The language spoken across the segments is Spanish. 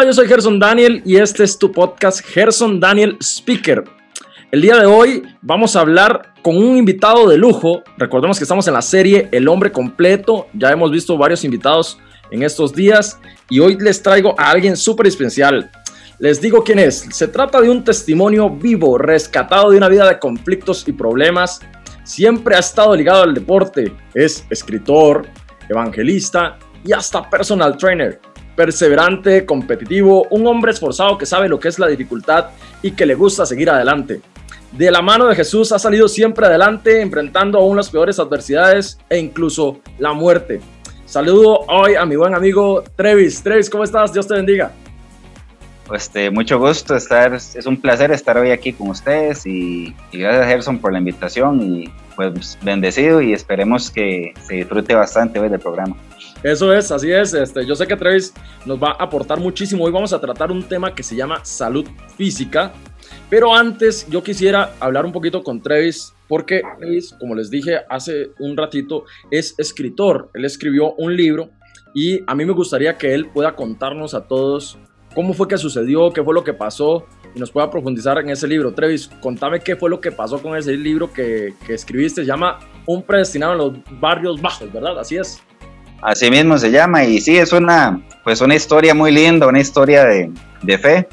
Hola, yo soy Gerson Daniel y este es tu podcast Gerson Daniel Speaker. El día de hoy vamos a hablar con un invitado de lujo. Recordemos que estamos en la serie El hombre completo. Ya hemos visto varios invitados en estos días y hoy les traigo a alguien súper especial. Les digo quién es. Se trata de un testimonio vivo, rescatado de una vida de conflictos y problemas. Siempre ha estado ligado al deporte. Es escritor, evangelista y hasta personal trainer perseverante, competitivo, un hombre esforzado que sabe lo que es la dificultad y que le gusta seguir adelante. De la mano de Jesús ha salido siempre adelante, enfrentando aún las peores adversidades e incluso la muerte. Saludo hoy a mi buen amigo Trevis. Trevis, ¿cómo estás? Dios te bendiga. Este, mucho gusto estar, es un placer estar hoy aquí con ustedes y, y gracias Gerson por la invitación y pues bendecido y esperemos que se disfrute bastante hoy del programa. Eso es, así es. Este, yo sé que Travis nos va a aportar muchísimo. Hoy vamos a tratar un tema que se llama salud física. Pero antes yo quisiera hablar un poquito con Travis porque Travis, como les dije hace un ratito, es escritor. Él escribió un libro y a mí me gustaría que él pueda contarnos a todos cómo fue que sucedió, qué fue lo que pasó y nos pueda profundizar en ese libro. Travis, contame qué fue lo que pasó con ese libro que, que escribiste. Se llama Un predestinado en los barrios bajos, ¿verdad? Así es. Así mismo se llama y sí, es una, pues una historia muy linda, una historia de, de fe.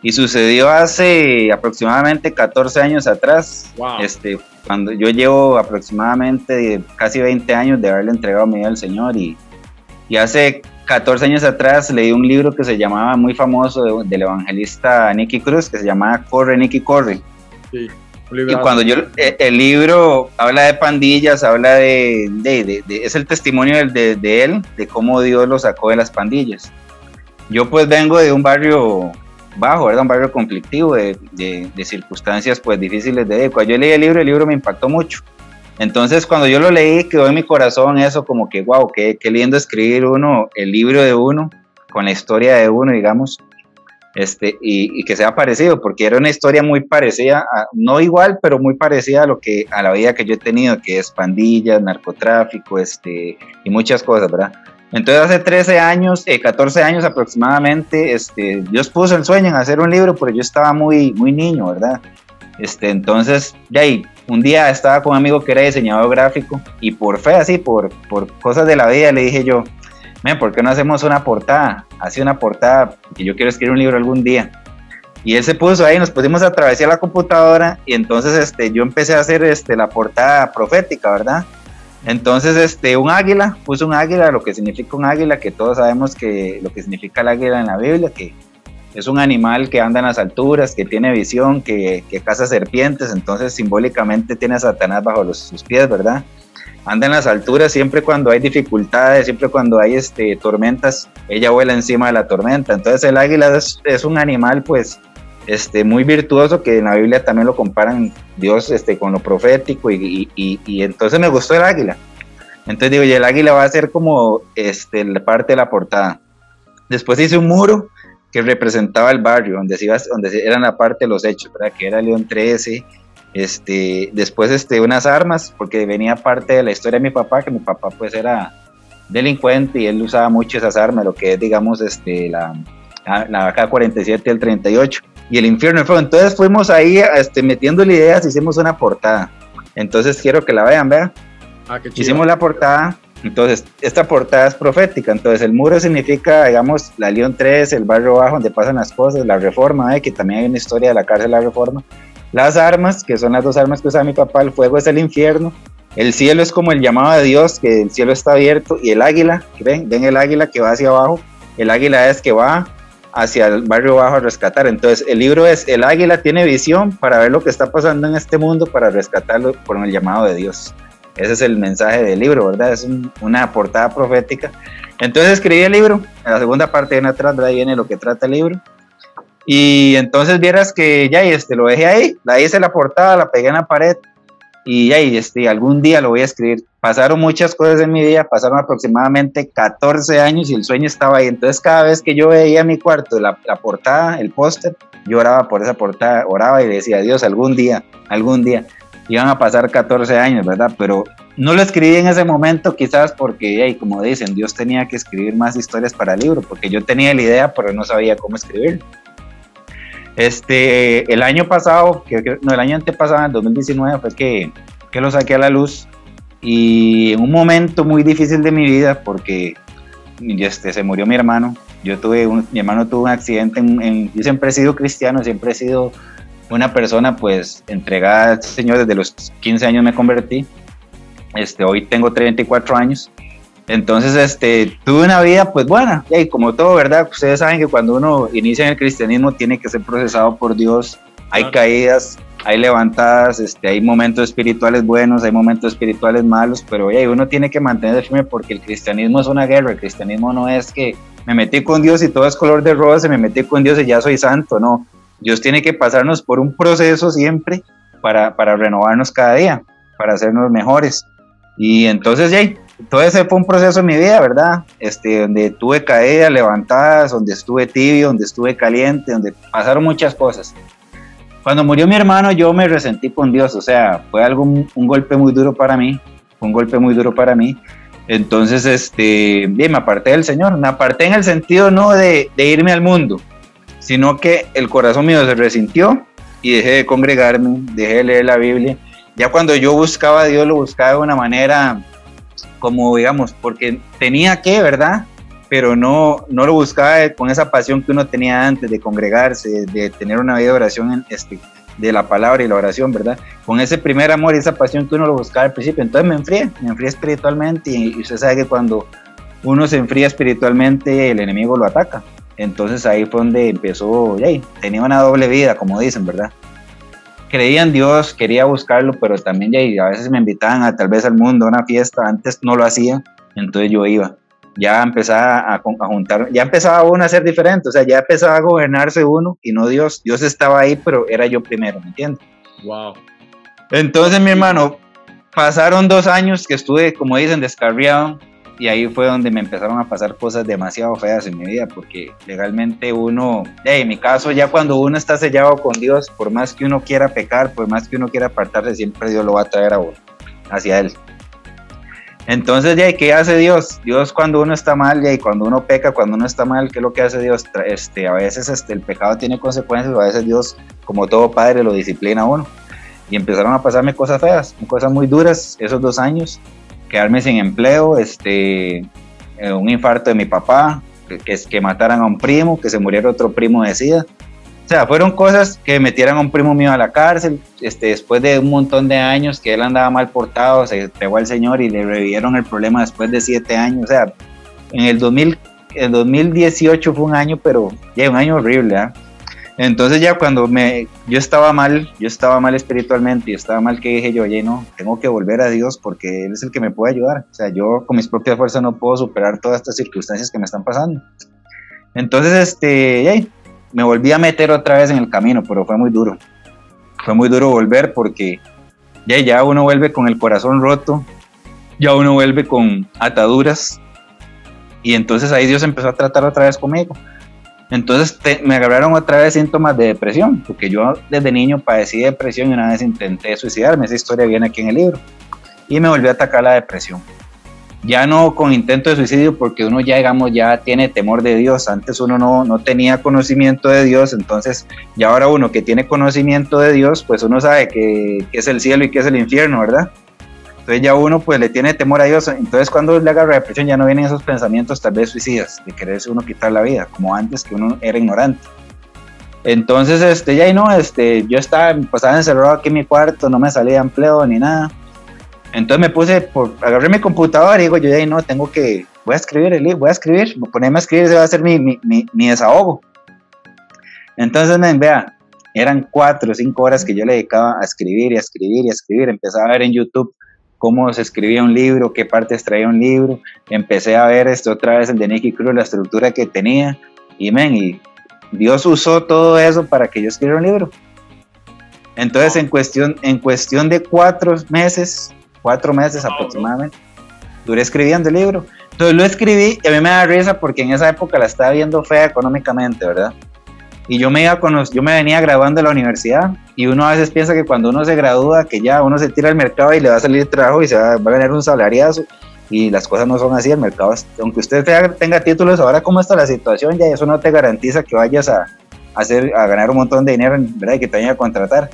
Y sucedió hace aproximadamente 14 años atrás, este, cuando yo llevo aproximadamente casi 20 años de haberle entregado mi vida al Señor y, y hace 14 años atrás leí un libro que se llamaba muy famoso del evangelista Nicky Cruz, que se llamaba Corre, Nicky, Corre. Sí. Y cuando yo, eh, el libro habla de pandillas, habla de, de, de, es el testimonio de, de, él, de cómo Dios lo sacó de las pandillas. Yo pues vengo de un barrio bajo, ¿verdad? Un barrio conflictivo, de, circunstancias pues difíciles de Cuando yo leí el libro, el libro me impactó mucho. Entonces cuando yo lo leí, quedó en mi corazón eso como que, wow, qué, qué lindo escribir uno, el libro de uno, con la historia de uno, digamos este, y, que sea parecido, porque era una historia muy parecida, no igual, pero muy parecida a lo que a la vida que yo he tenido, que es pandillas, narcotráfico, este, y muchas cosas, ¿verdad? Entonces hace 13 años, 14 eh, años aproximadamente, este, Dios puso el sueño en hacer un libro, pero yo estaba muy, muy niño, ¿verdad? Este, entonces, ya ahí, un día estaba con un amigo que era diseñador gráfico y por fe, así, por, por cosas de la vida, le dije yo, ¿por qué no hacemos una portada? Así una portada, que yo quiero escribir un libro algún día. Y él se puso ahí, nos pusimos a atravesar la computadora y entonces este, yo empecé a hacer este, la portada profética, ¿verdad? Entonces, este, un águila, puse un águila, lo que significa un águila, que todos sabemos que lo que significa el águila en la Biblia, que es un animal que anda en las alturas, que tiene visión, que, que caza serpientes, entonces simbólicamente tiene a Satanás bajo los, sus pies, ¿verdad? Anda en las alturas siempre cuando hay dificultades, siempre cuando hay este, tormentas, ella vuela encima de la tormenta. Entonces el águila es, un animal pues este, muy virtuoso que en la Biblia también lo comparan Dios este, con lo profético y, y, entonces me gustó el águila. Entonces digo, y el águila va a ser como este, la parte de la portada. Después hice un muro que representaba el barrio, donde, se iba, donde eran la parte de los hechos, ¿verdad? que era León 13, este, después este, unas armas, porque venía parte de la historia de mi papá, que mi papá pues era delincuente y él usaba mucho esas armas, lo que es digamos este, la, la AK-47 y el 38 y el infierno fue. Entonces fuimos ahí este, metiéndole ideas, hicimos una portada. Entonces quiero que la vean, vean. Ah, hicimos la portada. Entonces, esta portada es profética. Entonces, el muro significa, digamos, la León 3, el barrio bajo donde pasan las cosas, la reforma, ¿eh? que también hay una historia de la cárcel, la reforma. Las armas, que son las dos armas que usa mi papá, el fuego es el infierno, el cielo es como el llamado de Dios, que el cielo está abierto, y el águila, ven, ven el águila que va hacia abajo, el águila es que va hacia el barrio bajo a rescatar. Entonces el libro es, el águila tiene visión para ver lo que está pasando en este mundo, para rescatarlo por el llamado de Dios. Ese es el mensaje del libro, ¿verdad? Es una portada profética. Entonces escribí el libro, en la segunda parte viene atrás, ¿verdad? viene lo que trata el libro. Y entonces vieras que ya este, lo dejé ahí, la hice la portada, la pegué en la pared y ya este, algún día lo voy a escribir. Pasaron muchas cosas en mi vida, pasaron aproximadamente 14 años y el sueño estaba ahí. Entonces cada vez que yo veía mi cuarto, la, la portada, el póster, yo oraba por esa portada, oraba y decía, Dios, algún día, algún día. Iban a pasar 14 años, ¿verdad? Pero no lo escribí en ese momento quizás porque, como dicen, Dios tenía que escribir más historias para el libro, porque yo tenía la idea, pero no sabía cómo escribir. Este, el año pasado, que, no, el año antepasado, en 2019, fue que, que lo saqué a la luz. Y en un momento muy difícil de mi vida, porque este, se murió mi hermano, yo tuve mi hermano tuvo un accidente, en, yo siempre he sido cristiano, siempre he sido una persona pues entregada al Señor, desde los 15 años me convertí, este, hoy tengo 34 años, entonces este, tuve una vida pues buena, y como todo, ¿verdad? Ustedes saben que cuando uno inicia en el cristianismo tiene que ser procesado por Dios, hay caídas, hay levantadas, este, hay momentos espirituales buenos, hay momentos espirituales malos, pero oye, uno tiene que mantener firme porque el cristianismo es una guerra, el cristianismo no es que me metí con Dios y todo es color de rosa, me metí con Dios y ya soy santo, no, Dios tiene que pasarnos por un proceso siempre para, para renovarnos cada día, para hacernos mejores. Y entonces, ya, todo ese fue un proceso en mi vida, ¿verdad? Este, donde tuve caídas, levantadas, donde estuve tibio, donde estuve caliente, donde pasaron muchas cosas. Cuando murió mi hermano, yo me resentí con Dios, o sea, fue algo, un golpe muy duro para mí, un golpe muy duro para mí. Entonces, este, bien, me aparté del Señor, me aparté en el sentido no de, de irme al mundo, sino que el corazón mío se resintió y dejé de congregarme, dejé de leer la Biblia. Ya cuando yo buscaba a Dios, lo buscaba de una manera como, digamos, porque tenía que, ¿verdad? Pero no, no lo buscaba con esa pasión que uno tenía antes de congregarse, de tener una vida de oración este, de la palabra y la oración, ¿verdad? Con ese primer amor y esa pasión que uno lo buscaba al principio. Entonces me enfrié, me enfrié espiritualmente y, usted sabe que cuando uno se enfría espiritualmente, el enemigo lo ataca. Entonces ahí fue donde empezó, hey, tenía una doble vida, como dicen, ¿verdad? Creía en Dios, quería buscarlo, pero también ya a veces me invitaban a tal vez al mundo, a una fiesta, antes no lo hacía, entonces yo iba ya empezaba a, a, juntar, ya empezaba uno a ser diferente, o sea, ya empezaba a gobernarse uno y no Dios. Dios estaba ahí, pero era yo primero, ¿me entiendes? Wow. Entonces, mi hermano, pasaron dos años que estuve, como dicen, descarriado y ahí fue donde me empezaron a pasar cosas demasiado feas en mi vida, porque legalmente uno, en mi caso, ya cuando uno está sellado con Dios, por más que uno quiera pecar, por más que uno quiera apartarse, siempre Dios lo va a traer a uno, hacia Él. Entonces, ya, ¿qué hace Dios? Dios cuando uno está mal, ya, y cuando uno peca, cuando uno está mal, ¿qué es lo que hace Dios? Este, a veces este, el pecado tiene consecuencias, a veces Dios, como todo padre, lo disciplina a uno. Y empezaron a pasarme cosas feas, cosas muy duras esos dos años, quedarme sin empleo, este, eh, un infarto de mi papá, que, que, que mataran a un primo, que se muriera otro primo de SIDA. O sea, fueron cosas que metieran a un primo mío a la cárcel, este, después de un montón de años que él andaba mal portado, se entregó al Señor y le revivieron el problema después de siete años. O sea, en el, 2000, el 2018 fue un año, pero ya un año horrible. ¿eh? Entonces ya cuando me, yo estaba mal, yo estaba mal espiritualmente, yo estaba mal que dije yo, oye, no, tengo que volver a Dios porque Él es el que me puede ayudar. O sea, yo con mis propias fuerzas no puedo superar todas estas circunstancias que me están pasando. Entonces, este, me volví a meter otra vez en el camino, pero fue muy duro. Fue muy duro volver porque ya, ya uno vuelve con el corazón roto, ya uno vuelve con ataduras. Y entonces ahí Dios empezó a tratar otra vez conmigo. Entonces me agarraron otra vez síntomas de depresión, porque yo desde niño padecí depresión y una vez intenté suicidarme. Esa historia viene aquí en el libro. Y me volvió a atacar la depresión ya no con intento de suicidio porque uno ya digamos ya tiene temor de Dios, antes uno no, no tenía conocimiento de Dios, entonces ya ahora uno que tiene conocimiento de Dios, pues uno sabe que, es el cielo y que es el infierno, ¿verdad? Entonces ya uno pues le tiene temor a Dios, entonces cuando le agarra depresión ya no vienen esos pensamientos tal vez suicidas, de quererse uno quitar la vida, como antes que uno era ignorante. Entonces, este, ya y no, este, yo estaba, pasaba encerrado aquí en mi cuarto, no me salía empleo ni nada entonces me puse, por, agarré mi computadora y digo, yo ya no, tengo que, voy a escribir el libro, voy a escribir, ponerme a escribir, ese va a ser mi, mi, mi, desahogo. Entonces, me vea, eran cuatro o cinco horas que yo le dedicaba a escribir y a escribir y a escribir. Empecé a ver en YouTube cómo se escribía un libro, qué partes traía un libro. Empecé a ver esto otra vez en de Nicky Cruz, la estructura que tenía. Y, men, y Dios usó todo eso para que yo escribiera un libro. Entonces, en cuestión, en cuestión de cuatro meses, cuatro meses aproximadamente. Duré escribiendo el libro. Entonces lo escribí y a mí me da risa porque en esa época la estaba viendo fea económicamente, ¿verdad? Y yo me, iba con yo me venía graduando de la universidad y uno a veces piensa que cuando uno se gradúa, que ya uno se tira al mercado y le va a salir trabajo y se va, a ganar un salariazo y las cosas no son así, el mercado, aunque usted tenga, títulos, ahora como está la situación, ya eso no te garantiza que vayas a, hacer, a ganar un montón de dinero, ¿verdad? Y que te vayan a contratar.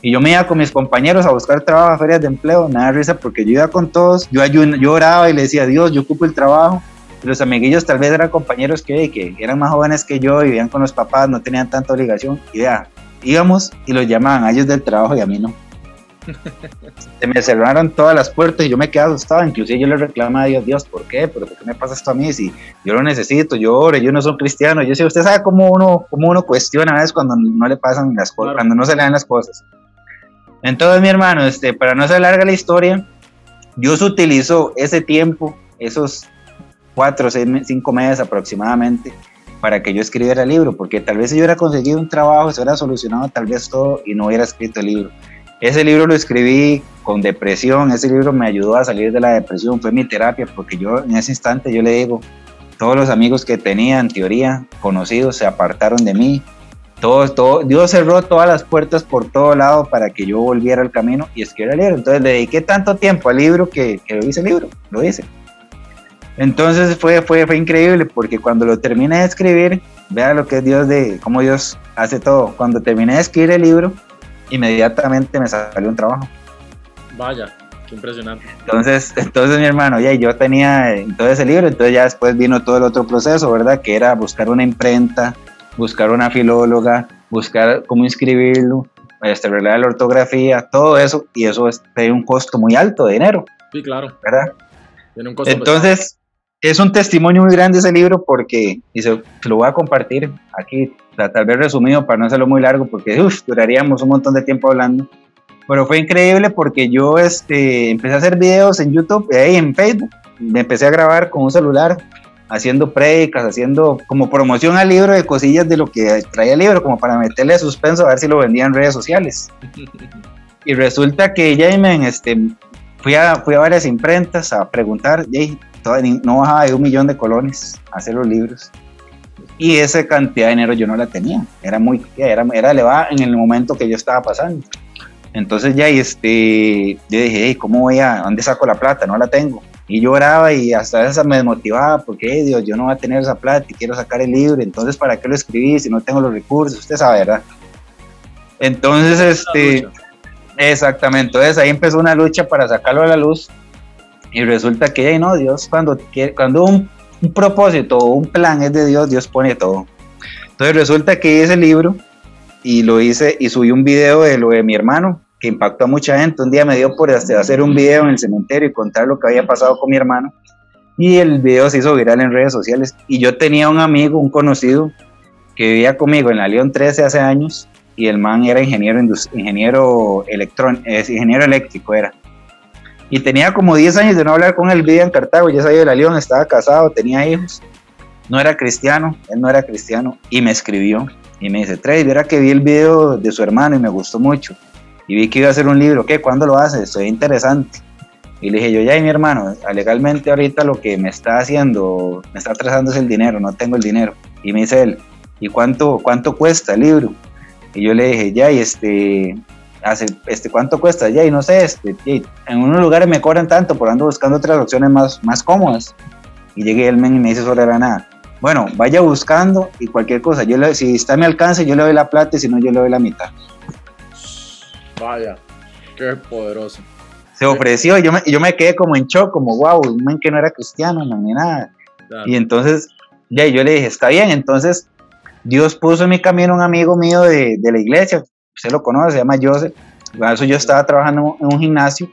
Y yo me iba con mis compañeros a buscar trabajo a ferias de empleo, nada de risa, porque yo iba con todos, yo, yo oraba y le decía, Dios, yo ocupo el trabajo, los amiguillos tal vez eran compañeros que, que eran más jóvenes que yo, vivían con los papás, no tenían tanta obligación. Y ya, íbamos y los llamaban a ellos del trabajo y a mí no. Se me cerraron todas las puertas y yo me quedé asustado. Inclusive yo le reclamaba a Dios, Dios, ¿por qué? ¿Pero por qué me pasa esto a mí? Si yo lo necesito, yo oro, yo no soy cristiano. Yo sé, usted sabe cómo uno, cómo uno cuestiona a veces cuando no le pasan las cosas, cuando no se le dan las cosas. Entonces, mi hermano, este, para no hacer larga la historia, Dios utilizó ese tiempo, esos cuatro, seis, cinco meses aproximadamente para que yo escribiera el libro, porque tal vez si yo hubiera conseguido un trabajo, se hubiera solucionado tal vez todo y no hubiera escrito el libro. Ese libro lo escribí con depresión, ese libro me ayudó a salir de la depresión, fue mi terapia, porque yo en ese instante yo le digo, todos los amigos que tenía en teoría, conocidos, se apartaron de mí, todo, todo, Dios cerró todas las puertas por todo lado para que yo volviera al camino y escribiera el libro. Entonces le dediqué tanto tiempo al libro que, que lo hice el libro, lo hice. Entonces fue, fue, fue increíble porque cuando lo terminé de escribir, vea lo que es Dios de cómo Dios hace todo. Cuando terminé de escribir el libro, inmediatamente me salió un trabajo. Vaya, qué impresionante. Entonces, entonces mi hermano, ya yo tenía todo ese libro, entonces ya después vino todo el otro proceso, ¿verdad? Que era buscar una imprenta, buscar una filóloga, buscar cómo inscribirlo, este, la ortografía, todo eso, y eso es, tiene un costo muy alto de dinero. Sí, claro. ¿Verdad? Tiene un costo Entonces, es un testimonio muy grande ese libro porque, y se, lo voy a compartir aquí, tal vez resumido para no hacerlo muy largo porque duraríamos un montón de tiempo hablando. Pero fue increíble porque yo este, empecé a hacer videos en YouTube y ahí en Facebook. Me empecé a grabar con un celular, haciendo predicas, haciendo como promoción al libro de cosillas de lo que traía el libro, como para meterle suspenso a ver si lo vendía en redes sociales. Y resulta que Jaime, este, fui a, fui a varias imprentas a preguntar, no bajaba de un millón de colones hacer los libros. Y esa cantidad de dinero yo no la tenía. Era muy, era, era elevada en el momento que yo estaba pasando. Entonces ya, este, yo dije, ¿cómo voy a, dónde saco la plata? No la tengo. Y lloraba y hasta esa me desmotivaba porque, Dios, yo no voy a tener esa plata y quiero sacar el libro. Entonces, ¿para qué lo escribí si no tengo los recursos? Usted sabe, ¿verdad? Entonces, este, exactamente. Entonces ahí empezó una lucha para sacarlo a la luz y resulta que, no, Dios, cuando, cuando un, propósito o un plan es de Dios, Dios pone todo. Entonces resulta que el libro y lo hice y subí un video de lo de mi hermano, que impactó a mucha gente. Un día me dio por hacer un video en el cementerio y contar lo que había pasado con mi hermano. Y el video se hizo viral en redes sociales. Y yo tenía un amigo, un conocido, que vivía conmigo en la León 13 hace años. Y el man era ingeniero, ingeniero, electrón, ingeniero eléctrico, era y tenía como 10 años de no hablar con él, vivía en Cartago, ya sabía de la León, estaba casado, tenía hijos, no era cristiano, él no era cristiano, y me escribió y me dice, Trey, viera que vi el video de su hermano y me gustó mucho, y vi que iba a hacer un libro, ¿qué? ¿Cuándo lo hace? Estoy interesante. Y le dije yo, ya, y mi hermano, legalmente ahorita lo que me está haciendo, me está atrasando es el dinero, no tengo el dinero. Y me dice él, ¿y cuánto, cuánto cuesta el libro? Y yo le dije, ya, y este, hace, este, ¿cuánto cuesta? Ya, y no sé, este, en unos lugares me cobran tanto, por ando buscando otras opciones más, más cómodas. Y llegué el men y me dice sobre la nada. Bueno, vaya buscando y cualquier cosa. Yo le, si está a mi alcance, yo le doy la plata y si no, yo le doy la mitad. Vaya, qué poderoso. Se ofreció y yo me, yo me quedé como en shock, como wow, un men que no era cristiano, no, ni nada. Y entonces, ya, yo le dije, está bien. Entonces, Dios puso en mi camino un amigo mío de, de la iglesia, usted lo conoce, se llama Joseph. Eso yo estaba trabajando en un gimnasio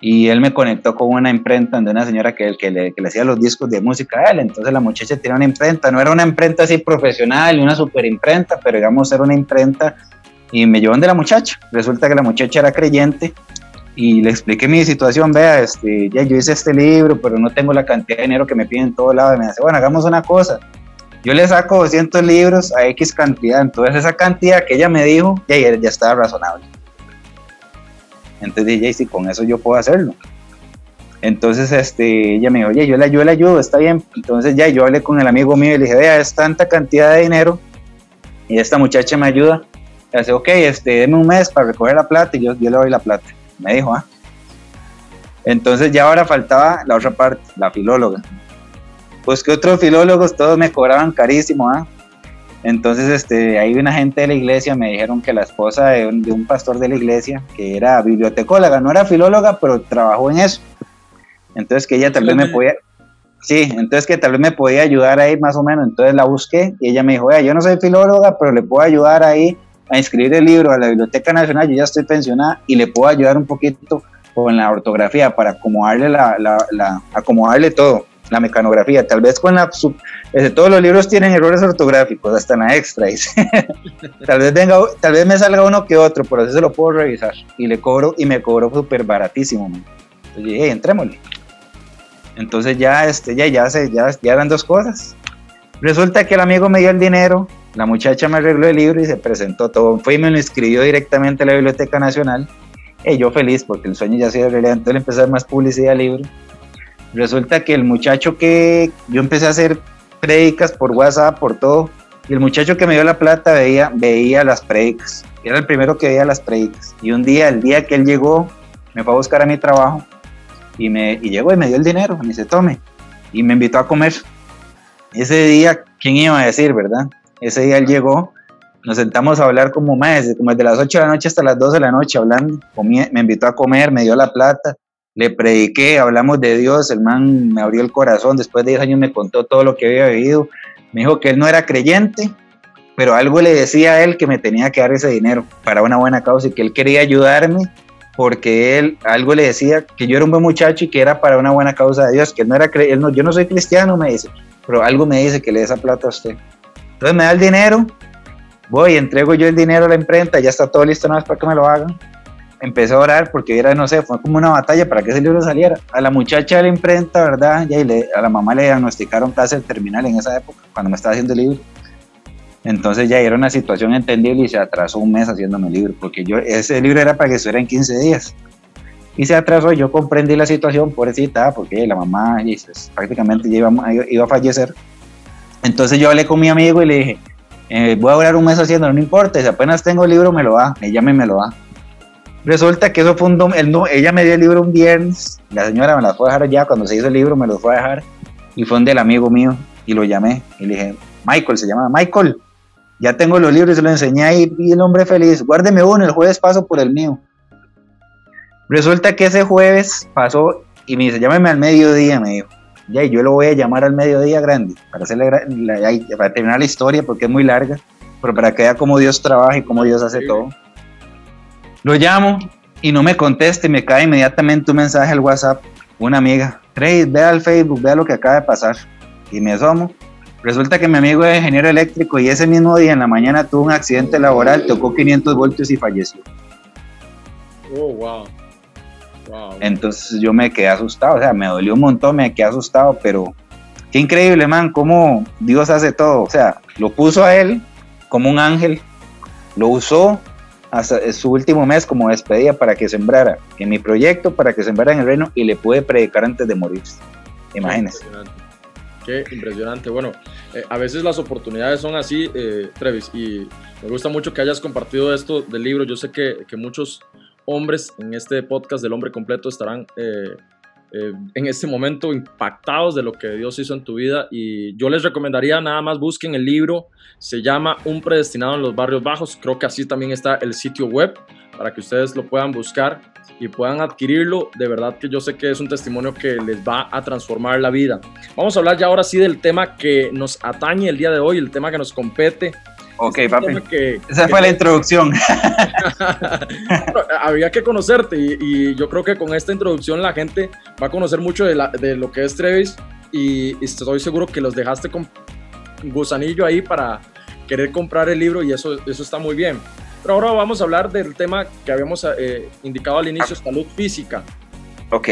y él me conectó con una imprenta de una señora que, que, le, que le hacía los discos de música a él. Entonces la muchacha tenía una imprenta, no era una imprenta así profesional, una super imprenta, pero digamos era una imprenta y me llevó de la muchacha. Resulta que la muchacha era creyente y le expliqué mi situación, vea, este, ya yo hice este libro, pero no tengo la cantidad de dinero que me piden en todo lado. Y me dice, bueno, hagamos una cosa, yo le saco 200 libros a X cantidad, entonces esa cantidad que ella me dijo, ya, ya estaba razonable. Entonces dije, sí, con eso yo puedo hacerlo. Entonces este, ella me dijo, oye, yo le, ayudo, está bien. Entonces ya yo hablé con el amigo mío y le dije, vea, es tanta cantidad de dinero Y esta muchacha me ayuda. Le dice, ok, este, un mes para recoger la plata y yo, yo le doy la plata. Me dijo, ah. Entonces ya ahora faltaba la otra parte, la filóloga. Pues que otros filólogos todos me cobraban carísimo, ¿ah? Entonces, este, ahí una gente de la iglesia me dijeron que la esposa de un, pastor de la iglesia, que era bibliotecóloga, no era filóloga, pero trabajó en eso. Entonces, que ella tal vez me podía, sí, entonces que tal vez me podía ayudar ahí más o menos. Entonces la busqué y ella me dijo, yo no soy filóloga, pero le puedo ayudar ahí a inscribir el libro a la Biblioteca Nacional, yo ya estoy pensionada y le puedo ayudar un poquito con la ortografía para acomodarle, la, la, acomodarle todo, la mecanografía. Tal vez con la... todos los libros tienen errores ortográficos, hasta en la extra. tal, vez venga, tal vez me salga uno que otro, pero eso se lo puedo revisar. Y le cobro, y me cobro súper baratísimo. Entonces dije, entrémosle. Entonces ya, este, ya, ya, se, ya, ya eran dos cosas. Resulta que el amigo me dio el dinero, la muchacha me arregló el libro y se presentó todo. Fue y me lo inscribió directamente a la Biblioteca Nacional y yo feliz porque el sueño ya sido realidad, entonces le empecé más publicidad al libro. Resulta que el muchacho que yo empecé a hacer prédicas por WhatsApp, por todo, y el muchacho que me dio la plata veía, veía las prédicas, era el primero que veía las prédicas. Y un día, el día que él llegó, me fue a buscar a mi trabajo y, me, y llegó y me dio el dinero, me dice, tome, y me invitó a comer. Ese día, ¿quién iba a decir, verdad? Ese día él llegó nos sentamos a hablar como más, como desde las 8 de la noche hasta las 2 de la noche hablando, me invitó a comer, me dio la plata, le prediqué, hablamos de Dios, el man me abrió el corazón, después de 10 años me contó todo lo que había vivido, me dijo que él no era creyente, pero algo le decía a él que me tenía que dar ese dinero para una buena causa y que él quería ayudarme porque él algo le decía que yo era un buen muchacho y que era para una buena causa de Dios, que no era él no, yo no soy cristiano, me dice, pero algo me dice que le dé esa plata a usted. Entonces me da el dinero voy, entrego yo el dinero a la imprenta, ya está todo listo nada más para que me lo hagan. Empecé a orar porque era, no sé, fue como una batalla para que ese libro saliera. A la muchacha de la imprenta, ¿verdad? Y le, a la mamá le diagnosticaron cáncer terminal en esa época, cuando me estaba haciendo el libro. Entonces ya era una situación entendible y se atrasó un mes haciéndome el libro, porque yo, ese libro era para que estuviera en 15 días. Y se atrasó, yo comprendí la situación, pobrecita, porque la mamá pues, prácticamente ya iba, iba a fallecer. Entonces yo hablé con mi amigo y le dije, eh, voy a durar un mes haciéndolo, no importa, si apenas tengo el libro me lo da, ella me lo da. Resulta que eso fue un no, ella me dio el libro un viernes, la señora me lo fue a dejar ya, cuando se hizo el libro me lo fue a dejar, y fue un del amigo mío, y lo llamé, y le dije, Michael, se llama Michael, ya tengo los libros, se los enseñé, y, el hombre feliz, guárdeme uno, el jueves paso por el mío. Resulta que ese jueves pasó, y me dice, llámeme al mediodía, me dijo, ya, yo lo voy a llamar al mediodía grande para, hacerle, para terminar la historia porque es muy larga, pero para que vea cómo Dios trabaja y cómo Dios hace todo. Lo llamo y no me conteste, me cae inmediatamente un mensaje al WhatsApp, una amiga, Trace, ve al Facebook, vea lo que acaba de pasar. Y me asomo. Resulta que mi amigo es ingeniero eléctrico y ese mismo día en la mañana tuvo un accidente laboral, tocó 500 voltios y falleció. Oh, wow. Entonces yo me quedé asustado, o sea, me dolió un montón, me quedé asustado, pero qué increíble, man, cómo Dios hace todo. O sea, lo puso a él como un ángel, lo usó hasta su último mes como despedida para que sembrara en mi proyecto, para que sembrara en el reino y le pude predicar antes de morir. Imagínense. Qué impresionante. Bueno, eh, a veces las oportunidades son así, eh, Trevis, y me gusta mucho que hayas compartido esto del libro. Yo sé que, que muchos hombres en este podcast del hombre completo estarán eh, eh, en este momento impactados de lo que Dios hizo en tu vida. Y yo les recomendaría nada más busquen el libro, se llama Un predestinado en los barrios bajos, creo que así también está el sitio web para que ustedes lo puedan buscar y puedan adquirirlo, de verdad que yo sé que es un testimonio que les va a transformar la vida. Vamos a hablar ya ahora sí del tema que nos atañe el día de hoy, el tema que nos compete Ok, papi. Esa fue la introducción. había que conocerte y, yo creo que con esta introducción la gente va a conocer mucho de, lo que es Trevis y, estoy seguro que los dejaste con gusanillo ahí para querer comprar el libro y eso, eso está muy bien. Pero ahora vamos a hablar del tema que habíamos eh, indicado al inicio, salud física. Ok.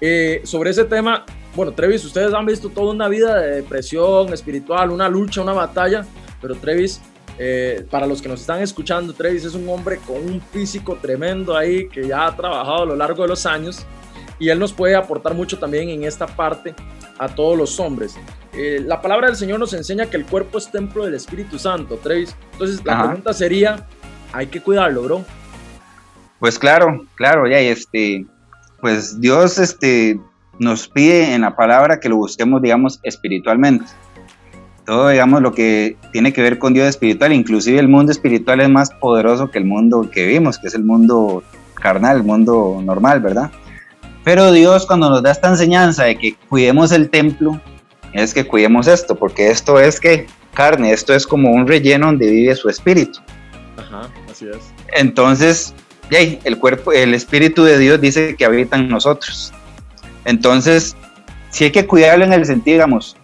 Eh, sobre ese tema, bueno, Trevis, ustedes han visto toda una vida de depresión espiritual, una lucha, una batalla pero Trevis, eh, para los que nos están escuchando, Trevis es un hombre con un físico tremendo ahí que ya ha trabajado a lo largo de los años y él nos puede aportar mucho también en esta parte a todos los hombres. eh, la palabra del Señor nos enseña que el cuerpo es templo del Espíritu Santo, Travis. Entonces, la pregunta sería, ¿hay que cuidarlo, bro? Pues claro, claro, ya, este, pues Dios, este, nos pide en la palabra que lo busquemos, digamos, espiritualmente. Todo, digamos, lo que tiene que ver con Dios espiritual, inclusive el mundo espiritual es más poderoso que el mundo que vivimos, que es el mundo carnal, el mundo normal, ¿verdad? Pero Dios cuando nos da esta enseñanza de que cuidemos el templo, es que cuidemos esto, porque esto es que carne, esto es como un relleno donde vive su espíritu. Ajá, así es. Entonces, el cuerpo, el espíritu de Dios dice que habita en nosotros. Entonces, si hay que cuidarlo en el sentido, digamos,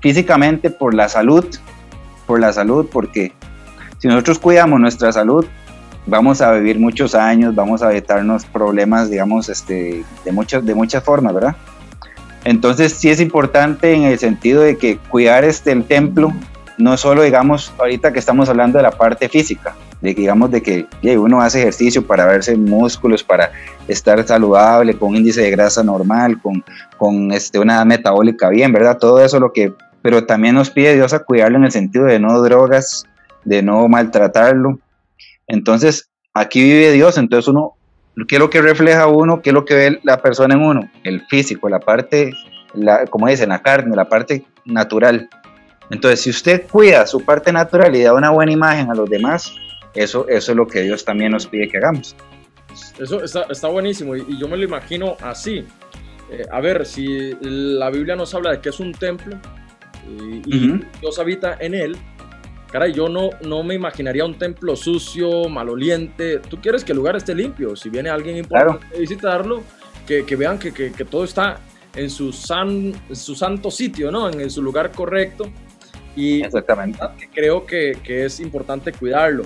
físicamente por la salud, por la salud, porque si nosotros cuidamos nuestra salud, vamos a vivir muchos años, vamos a evitarnos problemas, digamos, este, de, muchas, de muchas formas, ¿verdad? Entonces sí es importante en el sentido de que cuidar este, el templo, no solo digamos, ahorita que estamos hablando de la parte física, de que digamos de que uno hace ejercicio para verse músculos, para estar saludable, con índice de grasa normal, con, con este, una edad metabólica bien, ¿verdad? Todo eso lo que, pero también nos pide Dios a cuidarlo en el sentido de no drogas, de no maltratarlo. Entonces, aquí vive Dios, entonces uno ¿Qué es lo que refleja uno? ¿Qué es lo que ve la persona en uno? El físico, la parte, la, como dicen, la carne, la parte natural. Entonces, si usted cuida su parte natural y da una buena imagen a los demás, eso, eso es lo que Dios también nos pide que hagamos. Eso está, buenísimo y, yo me lo imagino así. Eh, a ver, si la Biblia nos habla de que es un templo y, y Dios habita en él, caray, yo no, no me imaginaría un templo sucio, maloliente. Tú quieres que el lugar esté limpio. Si viene alguien importante a visitarlo, que, vean que, todo está en su, san, su santo sitio, ¿no? En, su lugar correcto. Y Exactamente. creo que, es importante cuidarlo.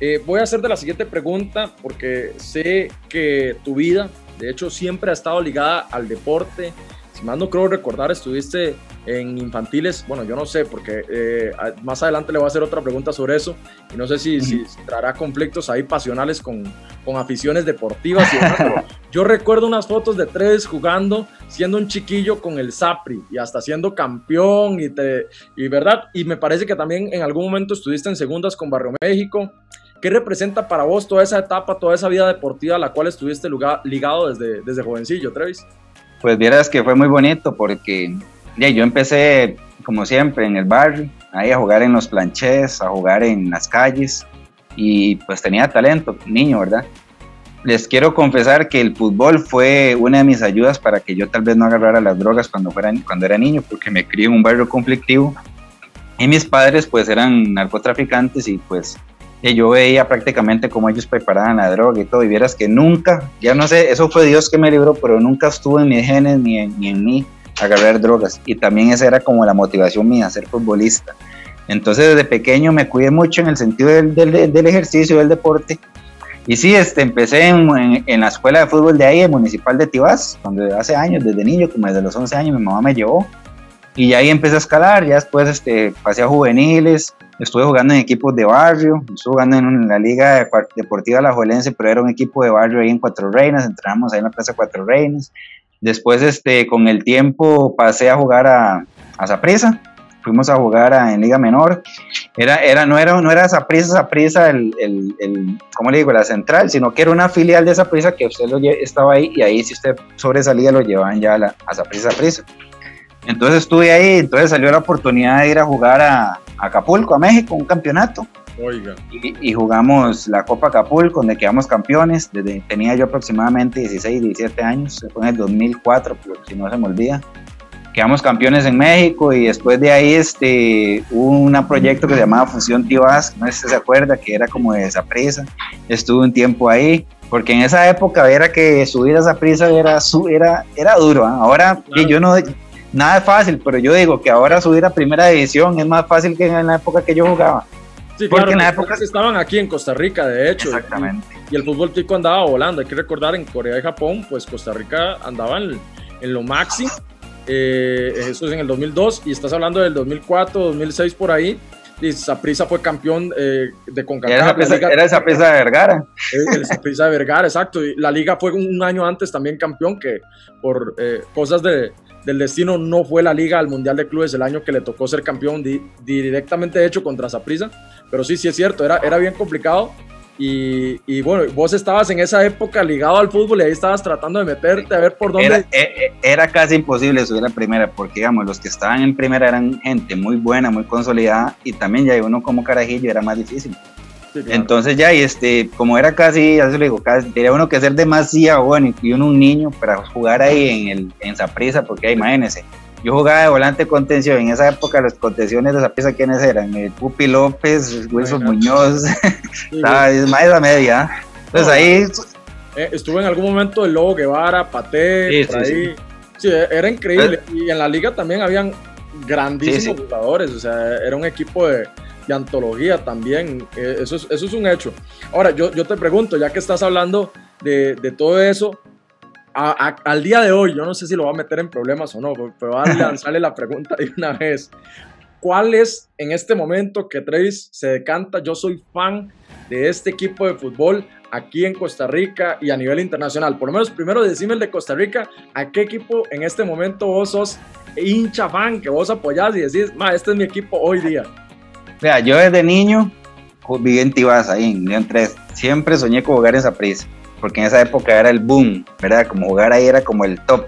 Eh, voy a hacerte la siguiente pregunta porque sé que tu vida, de hecho, siempre ha estado ligada al deporte. Si más no creo recordar, estuviste en infantiles, bueno, yo no sé, porque eh, más adelante le voy a hacer otra pregunta sobre eso y no sé si, si traerá conflictos ahí pasionales con, con aficiones deportivas. Y yo recuerdo unas fotos de tres jugando, siendo un chiquillo con el Sapri y hasta siendo campeón y, te, y verdad, y me parece que también en algún momento estuviste en segundas con Barrio México. ¿Qué representa para vos toda esa etapa, toda esa vida deportiva a la cual estuviste ligado desde, desde jovencillo, Travis? Pues vieras que fue muy bonito porque yo empecé, como siempre, en el barrio, ahí a jugar en los planchés, a jugar en las calles, y pues tenía talento, niño, ¿verdad? Les quiero confesar que el fútbol fue una de mis ayudas para que yo tal vez no agarrara las drogas cuando, fuera, cuando era niño, porque me crié en un barrio conflictivo. Y mis padres pues eran narcotraficantes y pues yo veía prácticamente cómo ellos preparaban la droga y todo, y vieras que nunca, ya no sé, eso fue Dios que me libró, pero nunca estuvo en mis genes ni ni en mí agarrar drogas. Y también esa era como la motivación mía, ser futbolista. Entonces desde pequeño me cuidé mucho en el sentido del, del, ejercicio, del deporte. Y sí, este, empecé en, en, la escuela de fútbol de ahí, el municipal de Tibás, donde hace años, desde niño, como desde los 11 años, mi mamá me llevó. Y ahí empecé a escalar, ya después este, pasé a juveniles, estuve jugando en equipos de barrio, estuve jugando en, la Liga Deportiva La Juelense, pero era un equipo de barrio ahí en Cuatro Reinas, entramos ahí en la Plaza Cuatro Reinas. Después, este, con el tiempo, pasé a jugar a, a Zaprisa. Fuimos a jugar en Liga Menor. Era, era, no era, no era Zaprisa, Zaprisa, el, el, el, ¿cómo le digo? La central, sino que era una filial de Zaprisa que usted lo estaba ahí y ahí si usted sobresalía lo llevaban ya a, la, a Zaprisa, Zaprisa. Entonces estuve ahí, entonces salió la oportunidad de ir a jugar a, a Acapulco, a México, un campeonato. Y, jugamos la Copa Acapulco, donde quedamos campeones. Desde, tenía yo aproximadamente 16, 17 años, fue en el 2004, si no se me olvida. Quedamos campeones en México y después de ahí este, hubo un proyecto que se llamaba Fusión Tibás, no sé si se acuerda, que era como de esa prisa. Estuve un tiempo ahí, porque en esa época era que subir a esa prisa era, era, era duro. ¿ah? Ahora yo no, nada es fácil, pero yo digo que ahora subir a primera división es más fácil que en la época que yo jugaba. Sí, porque en la época estaban aquí en Costa Rica, de hecho. Exactamente. Y, el fútbol tico andaba volando. Hay que recordar en Corea y Japón, pues Costa Rica andaba en, lo máximo. Eh, eso es en el 2002 y estás hablando del 2004, 2006 por ahí. y Saprissa fue campeón eh, de CONCACAF. Era esa de Vergara. El Saprissa de Vergara, exacto. Y la liga fue un año antes también campeón, que por eh, cosas de, del destino no fue la liga al Mundial de Clubes el año que le tocó ser campeón directamente hecho contra Saprissa. Pero sí, sí es cierto, era, era bien complicado. Y, bueno, vos estabas en esa época ligado al fútbol y ahí estabas tratando de meterte a ver por dónde. Era, eh, eh, casi imposible subir a primera, porque digamos, los que estaban en primera eran gente muy buena, muy consolidada, y también ya uno como carajillo era más difícil. Entonces ya, y este, como era casi, ya se lo digo, casi, tenía uno que ser demasiado bueno y uno un niño para jugar ahí en el en Saprisa, porque imagínense, yo jugaba de volante contención, en esa época las contenciones de Saprisa, ¿quiénes eran? El Pupi López, Wilson Muñoz, estaba más de la media. Entonces ahí... Eh, estuve en algún momento el Lobo Guevara, Paté, por ahí. Sí, era increíble. Y en la liga también habían grandísimos jugadores, o sea, era un equipo de de antología también. Eh, eso, es, eso es un hecho. Ahora, yo, yo te pregunto, ya que estás hablando de, de todo eso, al día de hoy, yo no sé si lo va a meter en problemas o no, pero voy a lanzarle la pregunta de una vez. ¿Cuál es en este momento que Travis se decanta? Yo soy fan de este equipo de fútbol aquí en Costa Rica y a nivel internacional. Por lo menos primero decime el de Costa Rica, ¿a qué equipo en este momento vos sos hincha fan que vos apoyás y decís, ma, este es mi equipo hoy día? Vea, yo desde niño viví en Tibás, ahí en León 3. Siempre soñé con jugar en Saprissa, porque en esa época era el boom, ¿verdad? Como jugar ahí era como el top.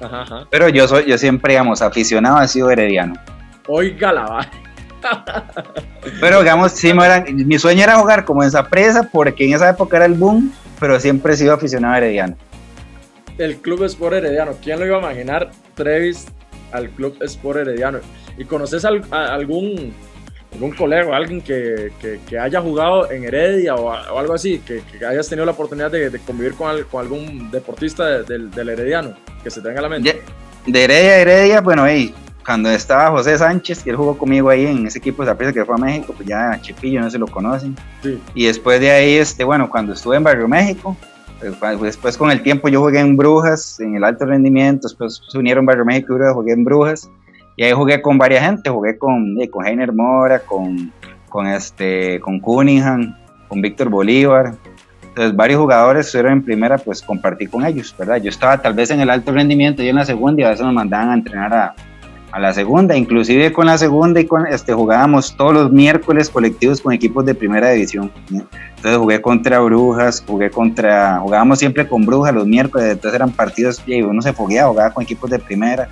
Ajá, Pero yo soy, yo siempre, digamos, aficionado, ha sido herediano. Oiga la Pero digamos, sí, mi sueño era jugar como en Saprissa, porque en esa época era el boom, pero siempre he sido aficionado a herediano. El Club Sport Herediano, ¿quién lo iba a imaginar? Trevis al Club Sport Herediano. ¿Y conoces algún algún colega, alguien que, que, haya jugado en Heredia o, algo así, que, que, hayas tenido la oportunidad de, de convivir con, con, algún deportista del, del Herediano, que se tenga a la mente. De, Heredia Heredia, bueno, ahí, cuando estaba José Sánchez, que él jugó conmigo ahí en ese equipo de Zaprisa que fue a México, pues ya Chipillo, no se lo conocen. Y después de ahí, este, bueno, cuando estuve en Barrio México, pues, después con el tiempo yo jugué en Brujas, en el alto rendimiento, después se unieron Barrio México y jugué en Brujas y ahí jugué con varias gente, jugué con, eh, con Heiner Mora, con, con, este, con Cunningham, con Víctor Bolívar. Entonces varios jugadores estuvieron en primera, pues compartí con ellos, ¿verdad? Yo estaba tal vez en el alto rendimiento y en la segunda y a veces nos mandaban a entrenar a, a la segunda, inclusive con la segunda y con este jugábamos todos los miércoles colectivos con equipos de primera división. Entonces jugué contra Brujas, jugué contra, jugábamos siempre con Brujas los miércoles, entonces eran partidos y uno se fogueaba, jugaba con equipos de primera,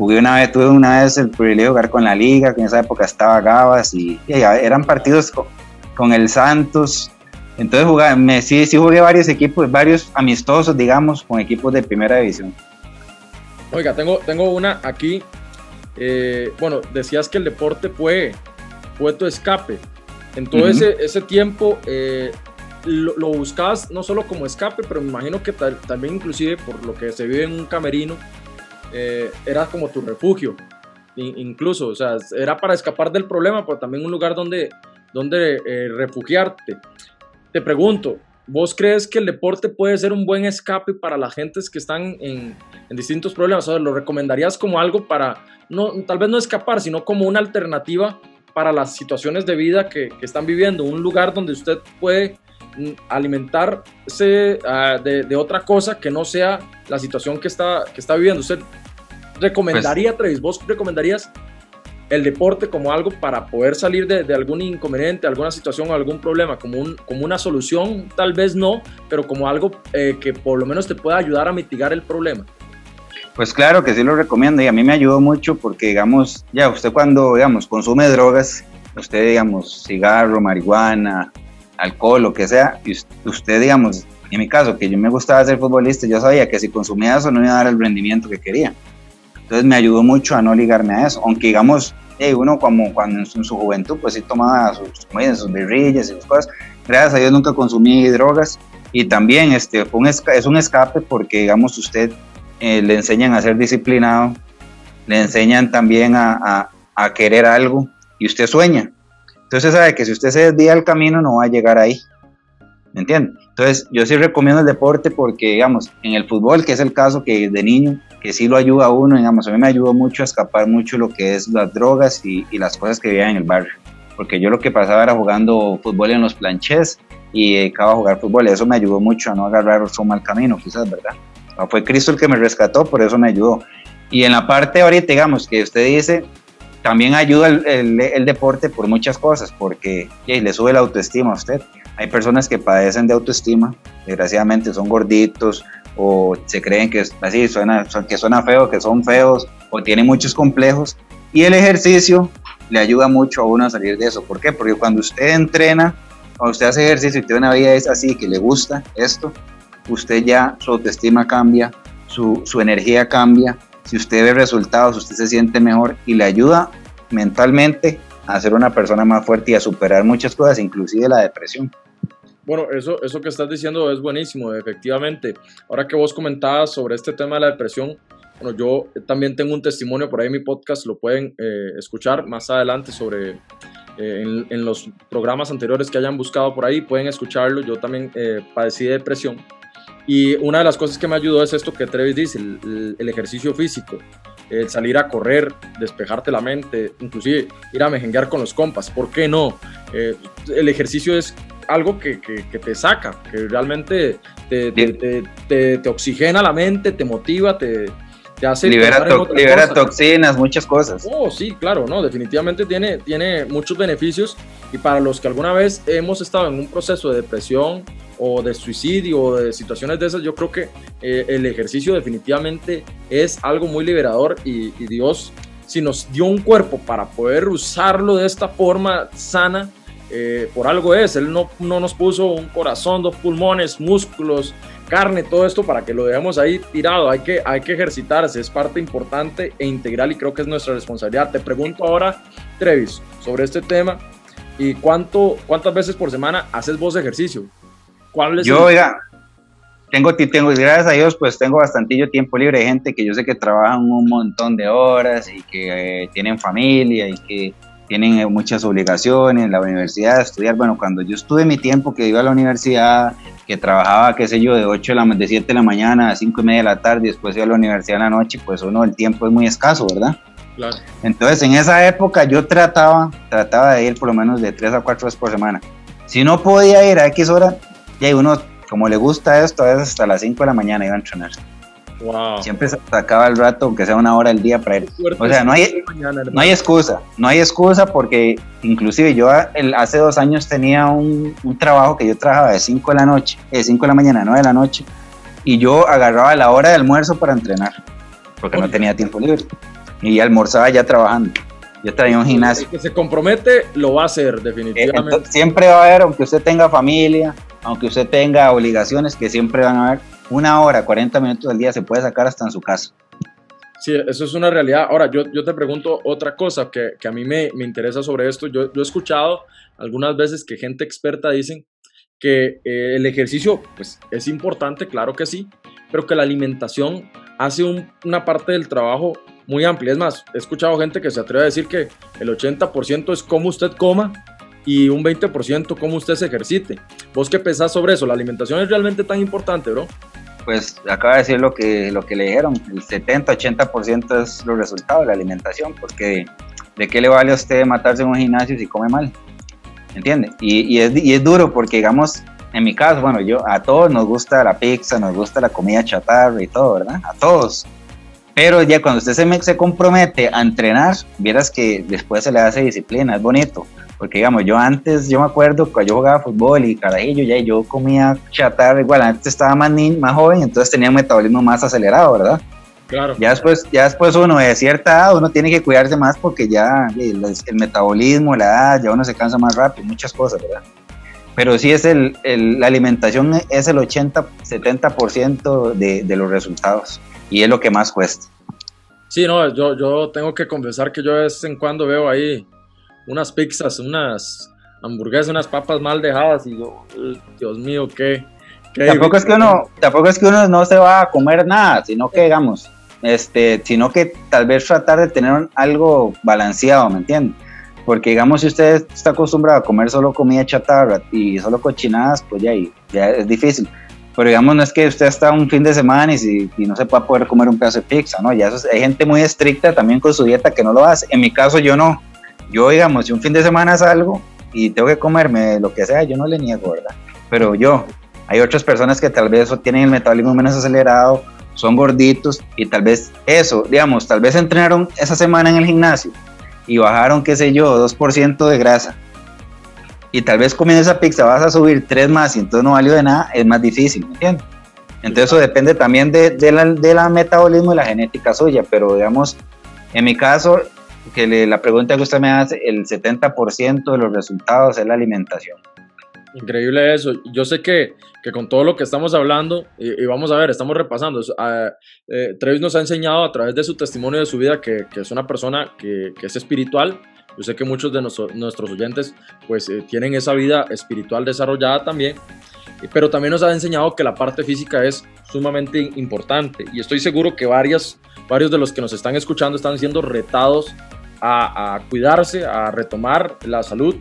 Jugué una vez, tuve una vez el privilegio de jugar con la liga, que en esa época estaba Gabas y, eran partidos con, el Santos. Entonces jugué, me, sí, sí jugué varios equipos, varios amistosos, digamos, con equipos de primera división. Oiga, tengo, tengo una aquí. Eh, bueno, decías que el deporte fue, fue tu escape. En todo ese, ese, tiempo eh, lo, buscabas no solo como escape, pero me imagino que también inclusive por lo que se vive en un camerino, eh, era como tu refugio, incluso, o sea, era para escapar del problema, pero también un lugar donde, donde eh, refugiarte. Te pregunto, ¿vos crees que el deporte puede ser un buen escape para las gentes que están en, distintos problemas? O ¿lo recomendarías como algo para, no, tal vez no escapar, sino como una alternativa para las situaciones de vida que, que están viviendo? Un lugar donde usted puede alimentarse uh, de, de, otra cosa que no sea la situación que está, que está viviendo. ¿Usted recomendaría, pues, vos recomendarías el deporte como algo para poder salir de, algún inconveniente, alguna situación o algún problema, como, un, como una solución, tal vez no, pero como algo eh, que por lo menos te pueda ayudar a mitigar el problema? Pues claro que sí lo recomiendo y a mí me ayudó mucho porque, digamos, ya usted cuando, digamos, consume drogas, usted, digamos, cigarro, marihuana, alcohol, lo que sea, y usted, digamos, en mi caso, que yo me gustaba ser futbolista, yo sabía que si consumía eso no iba a dar el rendimiento que quería. Entonces me ayudó mucho a no ligarme a eso, aunque digamos, uno como cuando en su, juventud pues sí tomaba sus, sus birrillas y sus cosas, gracias a Dios nunca consumí drogas y también este, un es un escape porque digamos usted eh, le enseñan a ser disciplinado, le enseñan también a, a, querer algo y usted sueña. Entonces sabe que si usted se desvía el camino no va a llegar ahí. ¿Me entiende? Entonces yo sí recomiendo el deporte porque digamos, en el fútbol, que es el caso que de niño, que sí lo ayuda a uno, digamos, a mí me ayudó mucho a escapar mucho lo que es las drogas y, las cosas que veía en el barrio. porque yo lo que pasaba era jugando fútbol en los planchés y acababa a jugar fútbol y eso me ayudó mucho a no agarrar otro mal camino, quizás, ¿verdad? fue Cristo el que me rescató, por eso me ayudó. Y en la parte ahorita, digamos, que usted dice, también ayuda el, el, deporte por muchas cosas, porque le sube la autoestima a usted. Hay personas que padecen de autoestima, desgraciadamente son gorditos o se creen que así suena, que suena feo, que son feos o tienen muchos complejos. Y el ejercicio le ayuda mucho a uno a salir de eso. ¿Por qué? Porque cuando usted entrena, cuando usted hace ejercicio y tiene una vida es así, que le gusta esto, usted ya su autoestima cambia, su, su energía cambia. Si usted ve resultados, usted se siente mejor y le ayuda mentalmente a ser una persona más fuerte y a superar muchas cosas, inclusive la depresión. Bueno, eso, eso que estás diciendo es buenísimo, efectivamente. Ahora que vos comentabas sobre este tema de la depresión, bueno, yo también tengo un testimonio por ahí en mi podcast, lo pueden eh, escuchar más adelante sobre eh, en, los programas anteriores que hayan buscado por ahí, pueden escucharlo. Yo también eh, padecí de depresión y una de las cosas que me ayudó es esto que Trevis dice, el, ejercicio físico, el salir a correr, despejarte la mente, inclusive ir a mejenguear con los compas. ¿Por qué no? Eh, el ejercicio es algo que, que, te saca, que realmente te, te, te, oxigena la mente, te motiva, te, te hace libera, libera toxinas, muchas cosas. Oh, sí, claro, no, definitivamente tiene, tiene muchos beneficios. Y para los que alguna vez hemos estado en un proceso de depresión o de suicidio o de situaciones de esas, yo creo que eh, el ejercicio definitivamente es algo muy liberador y, Dios, si nos dio un cuerpo para poder usarlo de esta forma sana, eh, por algo es, Él no, no nos puso un corazón, dos pulmones, músculos, carne, todo esto para que lo dejemos ahí tirado. Hay que, hay que ejercitarse, es parte importante e integral y creo que es nuestra responsabilidad. Te pregunto ahora, Trevis, sobre este tema y cuánto, cuántas veces por semana haces vos ejercicio. Yo, oiga, tengo, tengo, gracias a Dios, pues tengo bastantillo tiempo libre. de gente que yo sé que trabajan un montón de horas y que eh, tienen familia y que tienen eh, muchas obligaciones, la universidad, estudiar. Bueno, cuando yo estuve mi tiempo que iba a la universidad, que trabajaba, qué sé yo, de 8 de la, de 7 de la mañana a 5 y media de la tarde, y después iba a la universidad en la noche, pues uno, el tiempo es muy escaso, ¿verdad? Claro. Entonces, en esa época yo trataba, trataba de ir por lo menos de 3 a 4 veces por semana. Si no podía ir a X hora, y uno, como le gusta esto, a veces hasta las 5 de la mañana iba a entrenar. Wow. Siempre sacaba el rato, aunque sea una hora al día para ir. O sea, no hay, no hay excusa, no hay excusa porque inclusive yo hace dos años tenía un, un, trabajo que yo trabajaba de 5 de la noche, de 5 de la mañana a 9 de la noche, y yo agarraba la hora de almuerzo para entrenar, porque no tenía tiempo libre. Y almorzaba ya trabajando. Yo traía un gimnasio. El que se compromete lo va a hacer, definitivamente. siempre va a haber, aunque usted tenga familia, aunque usted tenga obligaciones que siempre van a haber, una hora, 40 minutos al día se puede sacar hasta en su casa. Sí, eso es una realidad. Ahora, yo, yo te pregunto otra cosa que, que a mí me, me, interesa sobre esto. Yo, yo, he escuchado algunas veces que gente experta dicen que eh, el ejercicio pues, es importante, claro que sí, pero que la alimentación hace una parte del trabajo muy amplia. Es más, he escuchado gente que se atreve a decir que el 80% es cómo usted coma y un 20% cómo usted se ejercite. ¿Vos qué pensás sobre eso? ¿La alimentación es realmente tan importante, bro? Pues acaba de decir lo que, lo que le dijeron, el 70-80% es los resultados de la alimentación, porque ¿de qué le vale a usted matarse en un gimnasio si come mal? ¿Entiende? Y, y, es, y es duro porque, digamos, en mi caso, bueno, yo a todos nos gusta la pizza, nos gusta la comida chatarra y todo, ¿verdad? A todos. Pero ya cuando usted se, se compromete a entrenar, vieras que después se le hace disciplina, es bonito. Porque digamos, yo antes, yo me acuerdo cuando yo jugaba fútbol y carajillo, ya yo comía chatarra, igual antes estaba más, ni, más joven, entonces tenía un metabolismo más acelerado, ¿verdad? Claro. Ya después, ya después uno de cierta edad, uno tiene que cuidarse más porque ya el, metabolismo, la edad, ya uno se cansa más rápido, muchas cosas, ¿verdad? Pero sí es el, la alimentación es el 80, 70% de, de los resultados y es lo que más cuesta. Sí, no, yo, yo tengo que confesar que yo de vez en cuando veo ahí unas pizzas, unas hamburguesas, unas papas mal dejadas y yo, Dios mío, qué... tampoco es que uno, tampoco es que uno no se va a comer nada, sino que digamos, este, sino que tal vez tratar de tener algo balanceado, ¿me entiendes? Porque digamos, si usted está acostumbrado a comer solo comida chatarra y solo cochinadas, pues ya, ya es difícil. Pero digamos, no es que usted está un fin de semana y, si, no se pueda poder comer un pedazo de pizza, ¿no? Ya hay gente muy estricta también con su dieta que no lo hace. En mi caso, yo no Yo, digamos, si un fin de semana salgo y tengo que comerme lo que sea, yo no le niego, ¿verdad? Pero yo, hay otras personas que tal vez tienen el metabolismo menos acelerado, son gorditos y tal vez eso, digamos, tal vez entrenaron esa semana en el gimnasio y bajaron, qué sé yo, 2% de grasa. Y tal vez comiendo esa pizza vas a subir 3 más y entonces no valió de nada, es más difícil, ¿me entiendes? Entonces eso depende también de, de, la, de la metabolismo y la genética suya, pero digamos, en mi caso, que la pregunta que usted me hace, el 70% de los resultados es la alimentación. Increíble eso. Yo sé que, que con todo lo que estamos hablando, y, vamos a ver, estamos repasando, eh, Trevis nos ha enseñado a través de su testimonio de su vida que, que es una persona que, que, es espiritual. Yo sé que muchos de nuestros oyentes pues eh, tienen esa vida espiritual desarrollada también, pero también nos ha enseñado que la parte física es sumamente importante y estoy seguro que varias, varios de los que nos están escuchando están siendo retados a, a cuidarse, a retomar la salud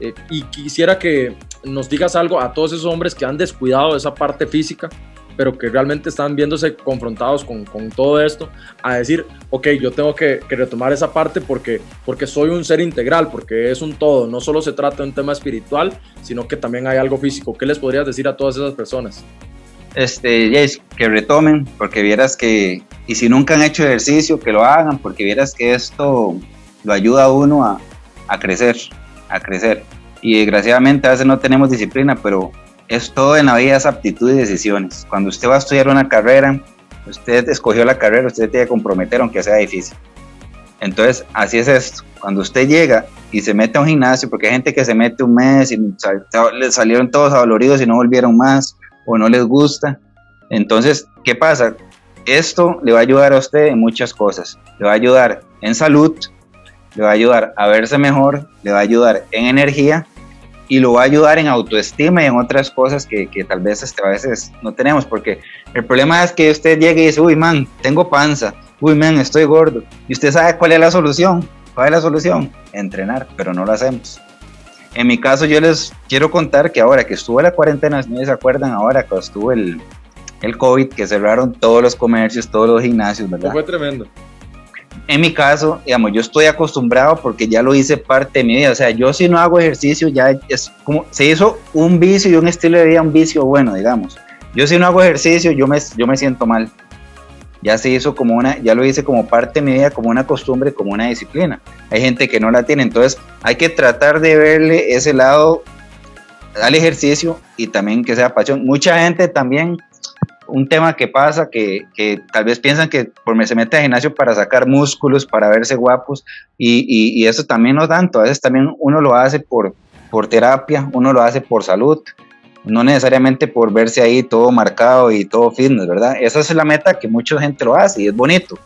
eh, y quisiera que nos digas algo a todos esos hombres que han descuidado esa parte física, pero que realmente están viéndose confrontados con, con todo esto, a decir, ok, yo tengo que, que, retomar esa parte porque, porque soy un ser integral, porque es un todo, no solo se trata de un tema espiritual, sino que también hay algo físico. ¿Qué les podrías decir a todas esas personas? Este, yes, que retomen, porque vieras que, y si nunca han hecho ejercicio, que lo hagan, porque vieras que esto lo ayuda a uno a, a crecer, a crecer y desgraciadamente a veces no tenemos disciplina, pero es todo en la vida, es aptitud y decisiones. Cuando usted va a estudiar una carrera, usted escogió la carrera, usted tiene que comprometer aunque sea difícil. Entonces, así es esto. Cuando usted llega y se mete a un gimnasio, porque hay gente que se mete un mes y le salieron todos adoloridos y no volvieron más o no les gusta. Entonces, ¿qué pasa? Esto le va a ayudar a usted en muchas cosas. Le va a ayudar en salud, le va a ayudar a verse mejor, le va a ayudar en energía y lo va a ayudar en autoestima y en otras cosas que, que tal vez este, a veces no tenemos, porque el problema es que usted llegue y dice, uy, man, tengo panza, uy, man, estoy gordo, y usted sabe cuál es la solución, cuál es la solución, entrenar, pero no lo hacemos. En mi caso, yo les quiero contar que ahora que estuvo la cuarentena, si se acuerdan, ahora que estuvo el, el COVID, que cerraron todos los comercios, todos los gimnasios, ¿verdad? Fue tremendo en mi caso, digamos, yo estoy acostumbrado porque ya lo hice parte de mi vida. O sea, yo si no hago ejercicio, ya es como se hizo un vicio y un estilo de vida, un vicio bueno, digamos. Yo si no hago ejercicio, yo me, yo me siento mal. Ya se hizo como una, ya lo hice como parte de mi vida, como una costumbre, como una disciplina. Hay gente que no la tiene, entonces hay que tratar de verle ese lado al ejercicio y también que sea pasión. Mucha gente también un tema que pasa, que, que, tal vez piensan que por se mete al gimnasio para sacar músculos, para verse guapos, y, y, eso también no tanto, a veces también uno lo hace por, por terapia, uno lo hace por salud, no necesariamente por verse ahí todo marcado y todo fitness, ¿verdad? Esa es la meta que mucha gente lo hace y es bonito,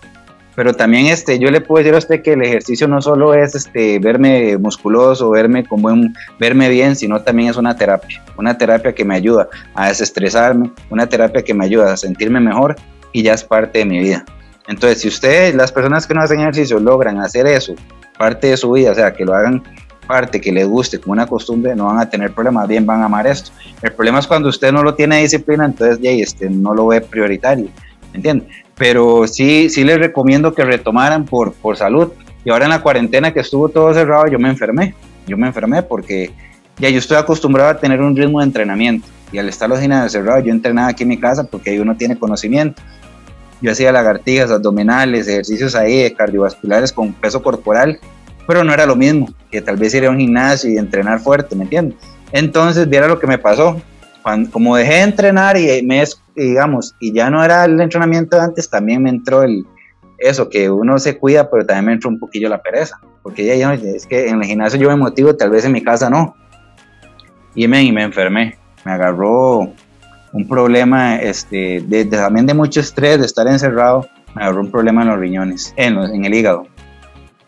pero también este, yo le puedo decir a usted que el ejercicio no solo es este, verme musculoso, verme como un, verme bien, sino también es una terapia, una terapia que me ayuda a desestresarme, una terapia que me ayuda a sentirme mejor y ya es parte de mi vida. Entonces, si ustedes, las personas que no hacen ejercicio, logran hacer eso, parte de su vida, o sea, que lo hagan parte, que les guste como una costumbre, no van a tener problemas, bien van a amar esto. El problema es cuando usted no lo tiene disciplina, entonces ya este, no lo ve prioritario, ¿entiende? Pero sí, sí les recomiendo que retomaran por, por salud. Y ahora en la cuarentena que estuvo todo cerrado, yo me enfermé. Yo me enfermé porque ya yo estoy acostumbrado a tener un ritmo de entrenamiento. Y al estar los gimnasios cerrados, yo entrenaba aquí en mi casa porque ahí uno tiene conocimiento. Yo hacía lagartijas, abdominales, ejercicios ahí cardiovasculares con peso corporal, pero no era lo mismo que tal vez ir a un gimnasio y entrenar fuerte, ¿me entiendes? Entonces, viera lo que me pasó como dejé de entrenar y me, digamos, y ya no era el entrenamiento de antes, también me entró el, eso, que uno se cuida, pero también me entró un poquillo la pereza, porque ya, ya es que en el gimnasio yo me motivo, tal vez en mi casa no. Y me, y me enfermé, me agarró un problema, este, de, también de mucho estrés, de estar encerrado, me agarró un problema en los riñones, en, en el hígado,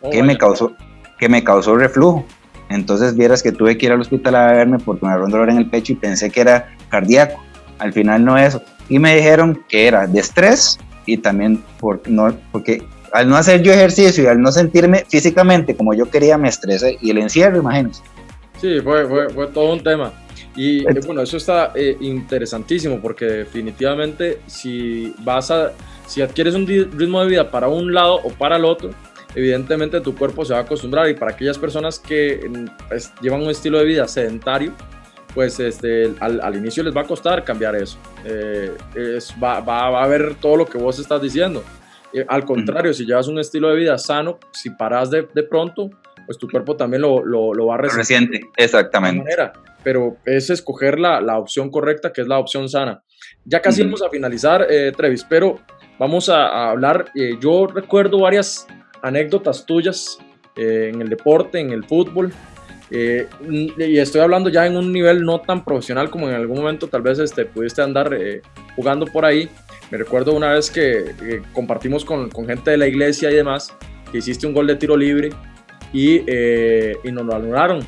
oh, que, me causó, que me causó reflujo. Entonces vieras que tuve que ir al hospital a verme porque me agarró un dolor en el pecho y pensé que era cardíaco. Al final no eso. Y me dijeron que era de estrés y también por, no, porque al no hacer yo ejercicio y al no sentirme físicamente como yo quería me estresé y el encierro, imagínense. Sí, fue, fue, fue todo un tema. Y bueno, eso está eh, interesantísimo porque definitivamente si vas a, si adquieres un ritmo de vida para un lado o para el otro, evidentemente tu cuerpo se va a acostumbrar y para aquellas personas que pues, llevan un estilo de vida sedentario, pues este, al, inicio les va a costar cambiar eso. Eh, va, va, a ver todo lo que vos estás diciendo. Eh, al contrario, si llevas un estilo de vida sano, si paras de, de pronto, pues tu cuerpo también lo, lo, lo va a resentir. Reciente, exactamente. Manera. Pero es escoger la, la, opción correcta, que es la opción sana. Ya casi vamos a finalizar, eh, Trevis, pero vamos a, hablar. yo recuerdo varias anécdotas tuyas en el deporte, en el fútbol, eh, y estoy hablando ya en un nivel no tan profesional como en algún momento tal vez este, pudiste andar eh, jugando por ahí. Me recuerdo una vez que compartimos con, con, gente de la iglesia y demás, que hiciste un gol de tiro libre y, eh, y nos lo anularon.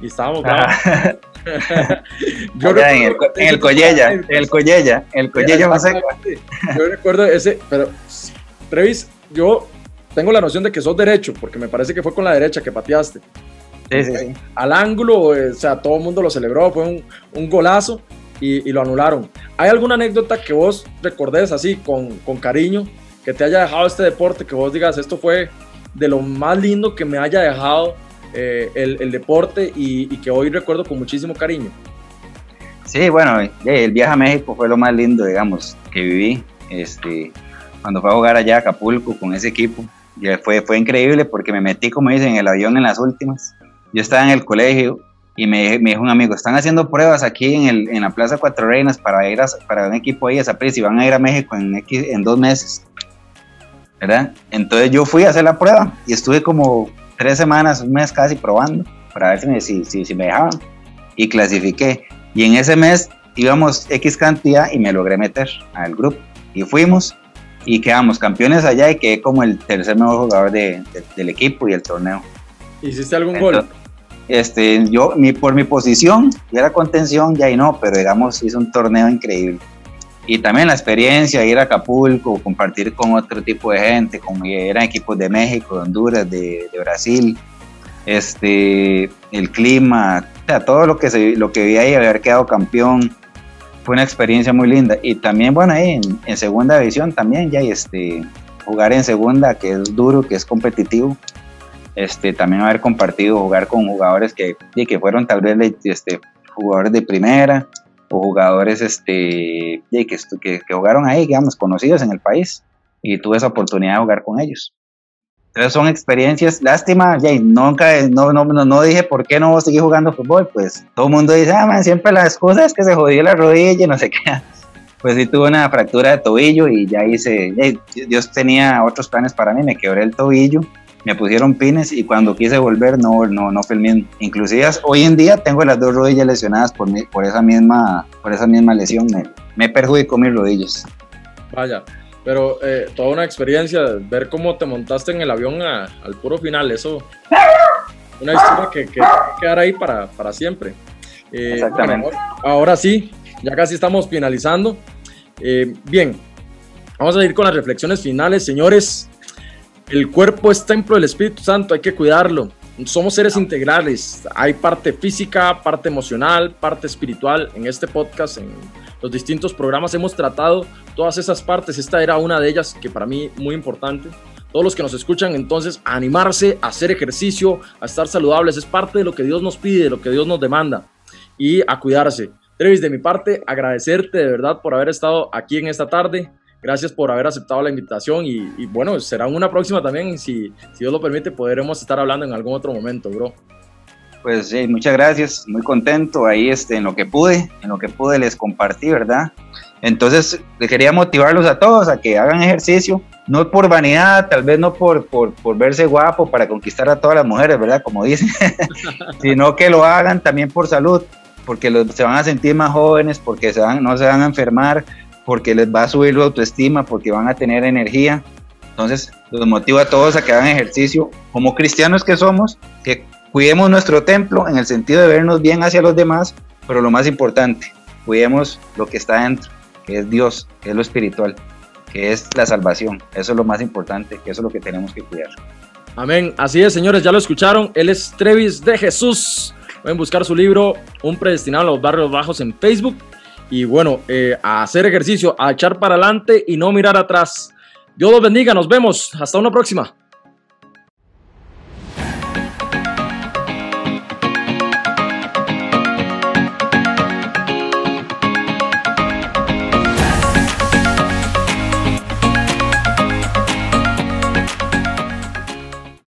Y estábamos ah. yo en el, en el Collella, en el Collella, el Collella Yo recuerdo ese, pero Trevis, yo tengo la noción de que sos derecho, porque me parece que fue con la derecha que pateaste. Al ángulo, o sea, todo el mundo lo celebró, fue un, un golazo y, lo anularon. ¿Hay alguna anécdota que vos recordés así con, con cariño, que te haya dejado este deporte, que vos digas, esto fue de lo más lindo que me haya dejado eh, el, el, deporte y, y, que hoy recuerdo con muchísimo cariño? Sí, bueno, el viaje a México fue lo más lindo, digamos, que viví. Este, cuando fue a jugar allá a Acapulco con ese equipo, fue, fue increíble porque me metí, como dicen, en el avión en las últimas yo estaba en el colegio y me, me, dijo un amigo, están haciendo pruebas aquí en, el, en la Plaza Cuatro Reinas para ir a, para un equipo ahí a Zapris y van a ir a México en, en dos meses. ¿Verdad? Entonces yo fui a hacer la prueba y estuve como tres semanas, un mes casi probando para ver si, si, si me dejaban y clasifiqué. Y en ese mes íbamos X cantidad y me logré meter al grupo y fuimos y quedamos campeones allá y quedé como el tercer mejor jugador de, del equipo y el torneo. ¿Hiciste algún gol? Este, yo, por mi posición, yo era contención, ya y no, pero digamos, hice un torneo increíble. Y también la experiencia, ir a Acapulco, compartir con otro tipo de gente, como eran equipos de México, de Honduras, de, de Brasil, este, el clima, o sea, todo lo que, se, lo que vi ahí, haber quedado campeón, fue una experiencia muy linda. Y también, bueno, ahí en, en segunda división también, ya, y este, jugar en segunda, que es duro, que es competitivo, este, también haber compartido, jugar con jugadores que, que fueron tal vez este, jugadores de primera o jugadores este, que, que, que, jugaron ahí, digamos, conocidos en el país y tuve esa oportunidad de jugar con ellos. Entonces son experiencias, lástima, ya, nunca, no, no, no, dije por qué no seguí jugando fútbol, pues todo el mundo dice, ah, man, siempre la excusa es que se jodió la rodilla y no sé qué. Pues sí tuve una fractura de tobillo y ya hice, Dios tenía otros planes para mí, me quebré el tobillo me pusieron pines y cuando quise volver no, no, no fue el mismo. Inclusive hoy en día tengo las dos rodillas lesionadas por, por, esa, misma, por esa misma lesión. Me, me perjudicó mis rodillas. Vaya, pero eh, toda una experiencia, ver cómo te montaste en el avión al puro final, eso, una historia que, que va a quedar ahí para, para siempre. Eh, Exactamente. ahora sí, ya casi estamos finalizando. Eh, bien, vamos a ir con las reflexiones finales, señores. El cuerpo es templo del Espíritu Santo, hay que cuidarlo. Somos seres integrales, hay parte física, parte emocional, parte espiritual. En este podcast, en los distintos programas, hemos tratado todas esas partes. Esta era una de ellas que para mí muy importante. Todos los que nos escuchan, entonces, a animarse, a hacer ejercicio, a estar saludables, es parte de lo que Dios nos pide, de lo que Dios nos demanda. Y a cuidarse. Trevis, de mi parte, agradecerte de verdad por haber estado aquí en esta tarde. Gracias por haber aceptado la invitación y, bueno, será una próxima también, si, si Dios lo permite, podremos estar hablando en algún otro momento, bro. Pues sí, muchas gracias, muy contento ahí este, en lo que pude, en lo que pude les compartí, ¿verdad? Entonces, quería motivarlos a todos a que hagan ejercicio, no por vanidad, tal vez no por, por, por verse guapo para conquistar a todas las mujeres, ¿verdad? Como dicen, sino que lo hagan también por salud, porque se van a sentir más jóvenes, porque se van, no se van a enfermar, porque les va a subir la autoestima, porque van a tener energía. Entonces, los motivo a todos a que hagan ejercicio. Como cristianos que somos, que cuidemos nuestro templo en el sentido de vernos bien hacia los demás, pero lo más importante, cuidemos lo que está dentro, que es Dios, que es lo espiritual, que es la salvación. Eso es lo más importante, que eso es lo que tenemos que cuidar. Amén. Así es, señores, ya lo escucharon. Él es Trevis de Jesús. Pueden buscar su libro Un predestinado a los barrios bajos en Facebook y bueno, eh, a hacer ejercicio, a echar para adelante y no mirar atrás. Dios los bendiga, nos vemos, hasta una próxima.